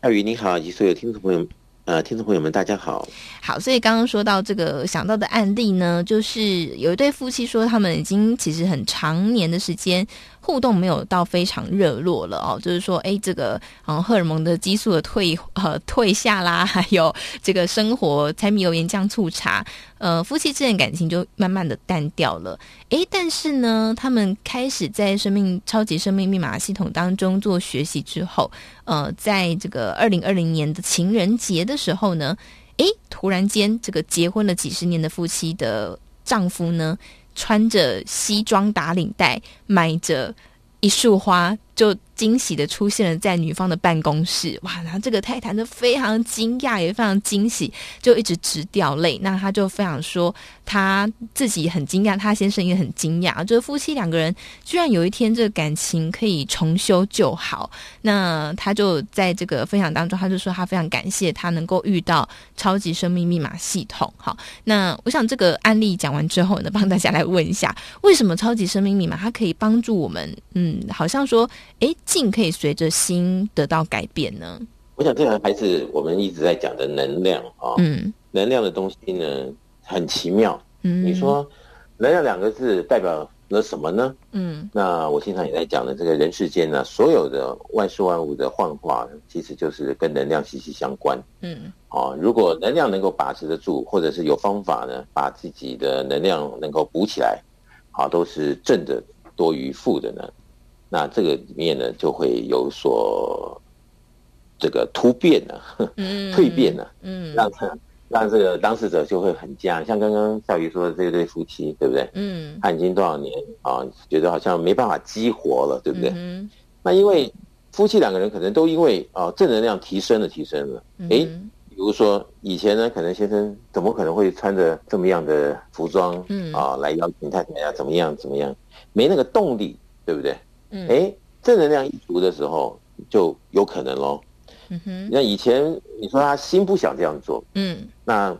艾宇你好，以及所有听众朋友。呃，听众朋友们，大家好。好，所以刚刚说到这个想到的案例呢，就是有一对夫妻说，他们已经其实很长年的时间互动没有到非常热络了哦，就是说，哎，这个嗯荷尔蒙的激素的退呃退下啦，还有这个生活柴米油盐酱醋茶。呃，夫妻之间感情就慢慢的淡掉了。诶，但是呢，他们开始在生命超级生命密码系统当中做学习之后，呃，在这个二零二零年的情人节的时候呢，诶，突然间，这个结婚了几十年的夫妻的丈夫呢，穿着西装打领带，买着一束花，就。惊喜的出现了在女方的办公室，哇！然后这个太太呢非常惊讶，也非常惊喜，就一直直掉泪。那他就非常说他自己很惊讶，他先生也很惊讶，就是夫妻两个人居然有一天这个感情可以重修旧好。那他就在这个分享当中，他就说他非常感谢他能够遇到超级生命密码系统。好，那我想这个案例讲完之后呢，帮大家来问一下，为什么超级生命密码它可以帮助我们？嗯，好像说，诶。静可以随着心得到改变呢？我想这个还是我们一直在讲的能量啊。嗯，能量的东西呢很奇妙。嗯，你说能量两个字代表了什么呢？嗯，那我经常也在讲的，这个人世间呢，所有的万事万物的幻化，其实就是跟能量息息相关。嗯，啊，如果能量能够把持得住，或者是有方法呢，把自己的能量能够补起来，啊，都是正的多于负的呢。那这个里面呢，就会有所这个突变了，嗯，蜕变了，嗯，让他让这个当事者就会很僵，像刚刚小鱼说的这对夫妻，对不对？嗯，他已经多少年啊，觉得好像没办法激活了，对不对？嗯，那因为夫妻两个人可能都因为啊正能量提升了，提升了，哎，比如说以前呢，可能先生怎么可能会穿着这么样的服装，嗯。啊，来邀请太太呀，怎么样怎么样，没那个动力，对不对？嗯，哎，正能量一足的时候，就有可能喽。嗯哼，那以前你说他心不想这样做，嗯，那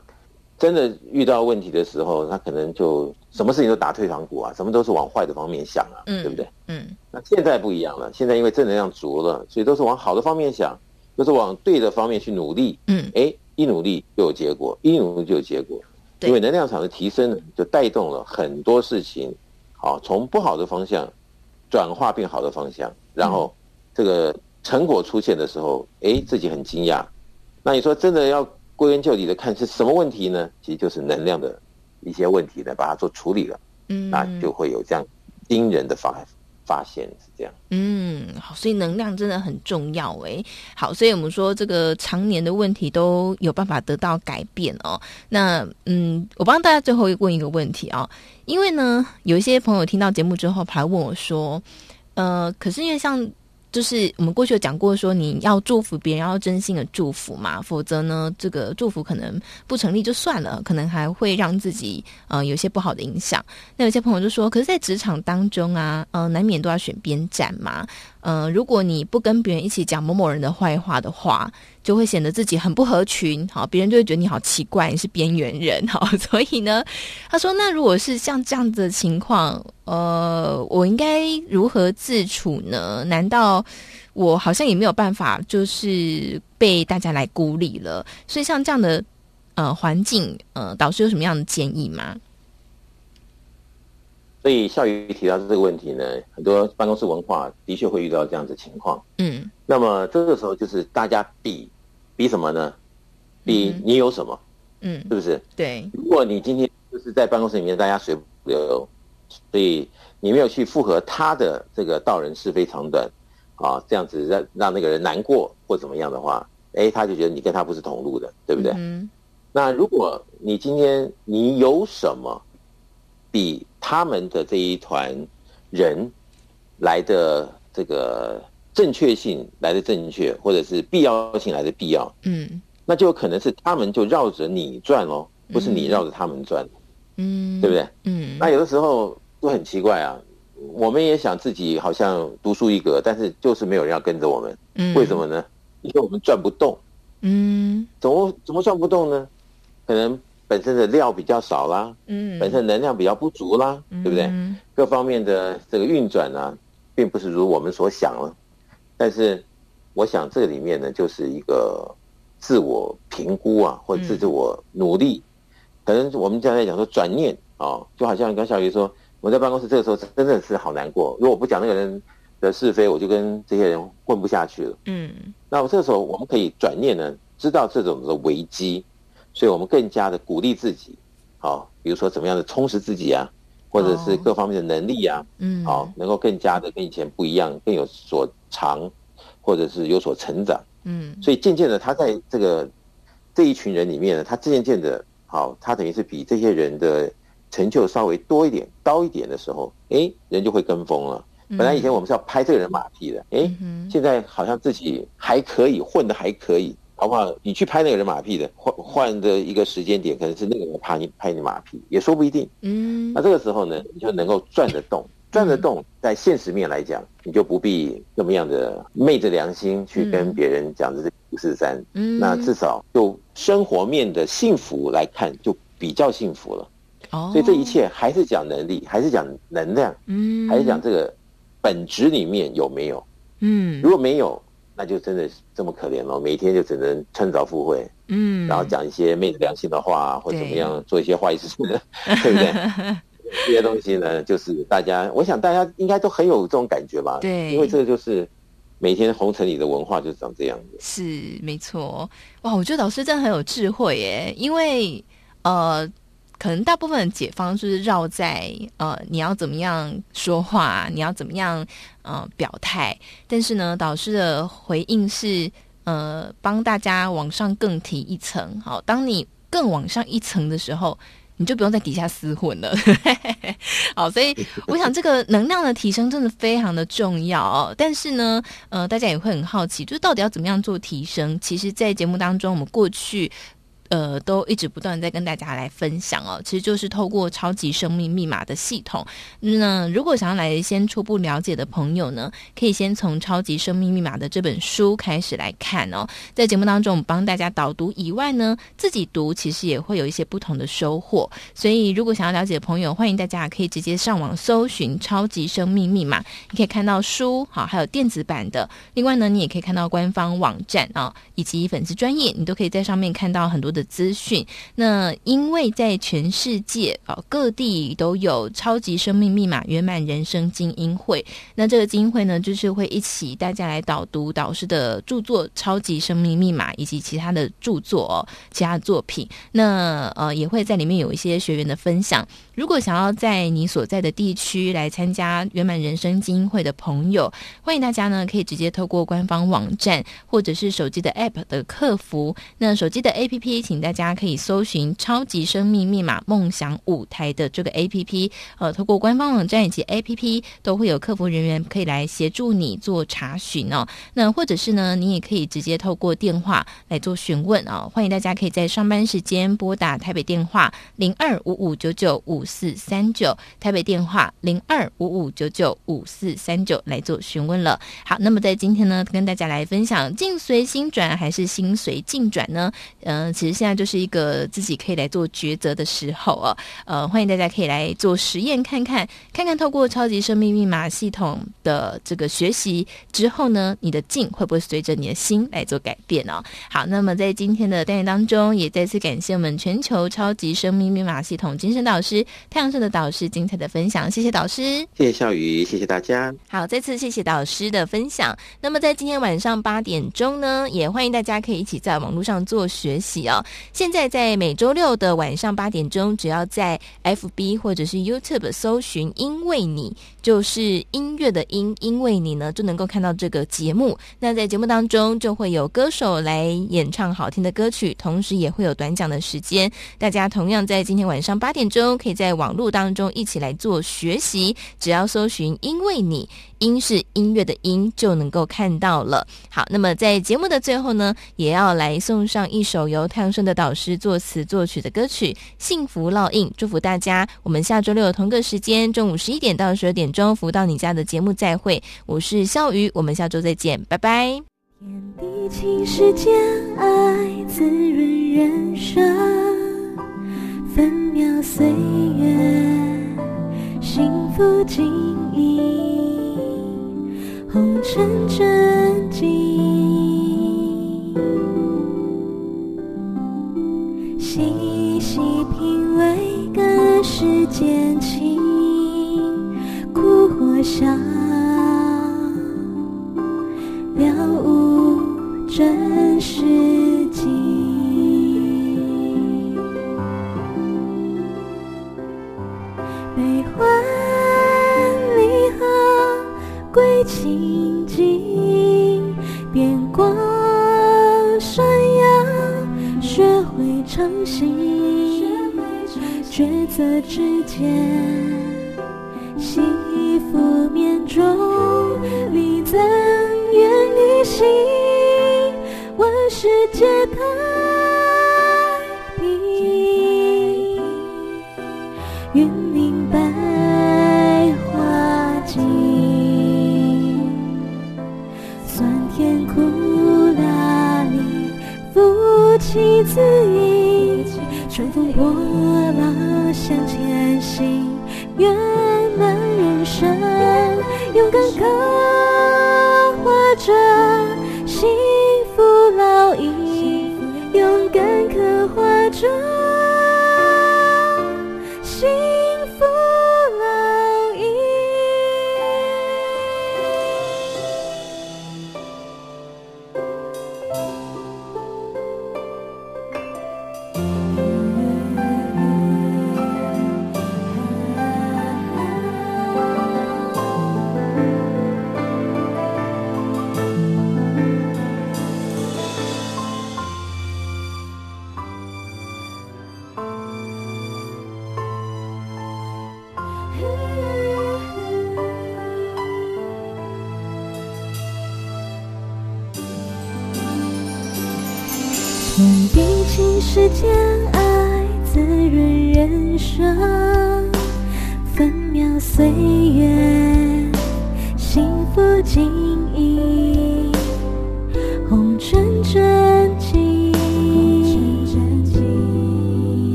真的遇到问题的时候，他可能就什么事情都打退堂鼓啊，什么都是往坏的方面想啊，嗯、对不对？嗯。那现在不一样了，现在因为正能量足了，所以都是往好的方面想，都是往对的方面去努力。嗯。哎，一努力就有结果，一努力就有结果。因为能量场的提升呢，就带动了很多事情，好，从不好的方向转化变好的方向，然后这个成果出现的时候，哎，自己很惊讶。那你说真的要？归根究底的看是什么问题呢？其实就是能量的一些问题呢，把它做处理了，嗯，那就会有这样惊人的发发现是这样。嗯，好，所以能量真的很重要诶。好，所以我们说这个常年的问题都有办法得到改变哦。那嗯，我帮大家最后问一个问题啊、因为呢，有一些朋友听到节目之后，还问我说，呃，可是因为像。就是我们过去有讲过，说你要祝福别人，要真心的祝福嘛，否则呢，这个祝福可能不成立就算了，可能还会让自己呃有些不好的影响。那有些朋友就说，可是，在职场当中啊，呃，难免都要选边站嘛。呃，如果你不跟别人一起讲某某人的坏话的话，就会显得自己很不合群，好，别人就会觉得你好奇怪，你是边缘人，好，所以呢，他说，那如果是像这样子的情况，呃，我应该如何自处呢？难道我好像也没有办法，就是被大家来孤立了？所以像这样的呃环境，呃，导师有什么样的建议吗？所以孝瑜提到这个问题呢，很多办公室文化的确会遇到这样子情况。嗯，那么这个时候就是大家比比什么呢？比你有什么？嗯，是不是？对。如果你今天就是在办公室里面大家随波逐流，所以你没有去附和他的这个道人是非长短啊，这样子让让那个人难过或怎么样的话，哎，他就觉得你跟他不是同路的，对不对？嗯。那如果你今天你有什么？比他们的这一团人来的这个正确性来的正确，或者是必要性来的必要，嗯，那就有可能是他们就绕着你转喽，不是你绕着他们转，嗯，对不对？嗯，那有的时候就很奇怪啊，我们也想自己好像独树一格，但是就是没有人要跟着我们，嗯，为什么呢？因为我们转不动，嗯，怎么怎么转不动呢？可能。本身的料比较少啦，嗯，本身能量比较不足啦，嗯、对不对？各方面的这个运转呢、啊，并不是如我们所想了。但是，我想这里面呢，就是一个自我评估啊，或者自我努力。嗯、可能我们刚才讲说转念啊、哦，就好像刚小鱼说，我在办公室这个时候真的是好难过。如果我不讲那个人的是非，我就跟这些人混不下去了。嗯，那我这个时候我们可以转念呢，知道这种的危机。所以我们更加的鼓励自己，好，比如说怎么样的充实自己啊，或者是各方面的能力啊，嗯，好，能够更加的跟以前不一样，更有所长，或者是有所成长，嗯，所以渐渐的，他在这个这一群人里面呢，他渐渐的，好，他等于是比这些人的成就稍微多一点、高一点的时候，哎，人就会跟风了。本来以前我们是要拍这个人马屁的，哎，现在好像自己还可以混的还可以。好不好？你去拍那个人马屁的，换换的一个时间点，可能是那个人拍你拍你马屁，也说不一定。嗯，那这个时候呢，你就能够转得动，转得动，在现实面来讲，你就不必那么样的昧着良心去跟别人讲的这五四三。嗯，那至少就生活面的幸福来看，就比较幸福了。哦，所以这一切还是讲能力，还是讲能量，嗯，还是讲这个本质里面有没有？嗯，如果没有。那就真的是这么可怜了，每天就只能趁早赴会，嗯，然后讲一些昧着良心的话，或者怎么样做一些坏事，对，对不对？这些东西呢，就是大家，我想大家应该都很有这种感觉吧？对，因为这个就是每天红尘里的文化就是长这样子。是没错，哇，我觉得老师真的很有智慧耶，因为呃。可能大部分的解方就是绕在呃，你要怎么样说话，你要怎么样呃表态。但是呢，导师的回应是呃，帮大家往上更提一层。好，当你更往上一层的时候，你就不用在底下厮混了。好，所以我想这个能量的提升真的非常的重要哦。但是呢，呃，大家也会很好奇，就是到底要怎么样做提升？其实，在节目当中，我们过去。呃，都一直不断在跟大家来分享哦，其实就是透过超级生命密码的系统。那如果想要来先初步了解的朋友呢，可以先从《超级生命密码》的这本书开始来看哦。在节目当中，我们帮大家导读以外呢，自己读其实也会有一些不同的收获。所以，如果想要了解的朋友，欢迎大家可以直接上网搜寻《超级生命密码》，你可以看到书，好，还有电子版的。另外呢，你也可以看到官方网站啊，以及粉丝专业，你都可以在上面看到很多的资讯，那因为在全世界啊各地都有超级生命密码圆满人生精英会，那这个精英会呢，就是会一起大家来导读导师的著作《超级生命密码》以及其他的著作哦，其他作品，那呃也会在里面有一些学员的分享。如果想要在你所在的地区来参加圆满人生精英会的朋友，欢迎大家呢可以直接透过官方网站或者是手机的 App 的客服，那手机的 APP 请大家可以搜寻“超级生命密码梦想舞台”的这个 APP，呃，透过官方网站以及 APP 都会有客服人员可以来协助你做查询哦。那或者是呢，你也可以直接透过电话来做询问啊，欢迎大家可以在上班时间拨打台北电话零二五五九九五四三九，台北电话零二五五九九五四三九来做询问了。好，那么在今天呢，跟大家来分享境随心转还是心随境转呢？嗯、其实现在就是一个自己可以来做抉择的时候哦。呃，欢迎大家可以来做实验看看，看看透过超级生命密码系统的这个学习之后呢，你的境会不会随着你的心来做改变哦？好，那么在今天的单元当中，也再次感谢我们全球超级生命密码系统精神导师。太阳社的导师精彩的分享，谢谢导师，谢谢笑宇，谢谢大家。好，再次谢谢导师的分享。那么在今天晚上八点钟呢，也欢迎大家可以一起在网络上做学习哦。现在在每周六的晚上八点钟，只要在 FB 或者是 YouTube 搜寻“因为你”，就是音乐的音，因为你呢就能够看到这个节目。那在节目当中就会有歌手来演唱好听的歌曲，同时也会有短讲的时间。大家同样在今天晚上八点钟可以在网络当中一起来做学习，只要搜寻“因为你”，音是音乐的音，就能够看到了。好，那么在节目的最后呢，也要来送上一首由太阳盛德导师作词作曲的歌曲《幸福烙印》，祝福大家。我们下周六同个时间，中午十一点到十二点钟，福到你家的节目再会。我是笑瑜，我们下周再见，拜拜。天地情世间，爱滋润人生。分秒岁月，幸福记忆，红尘真迹，细细品味，隔世间情，苦或笑，了悟真实境。悲欢离合归清净，边关山崖，学会诚信，抉择之间，幸福面中，你怎愿意行，万世界太。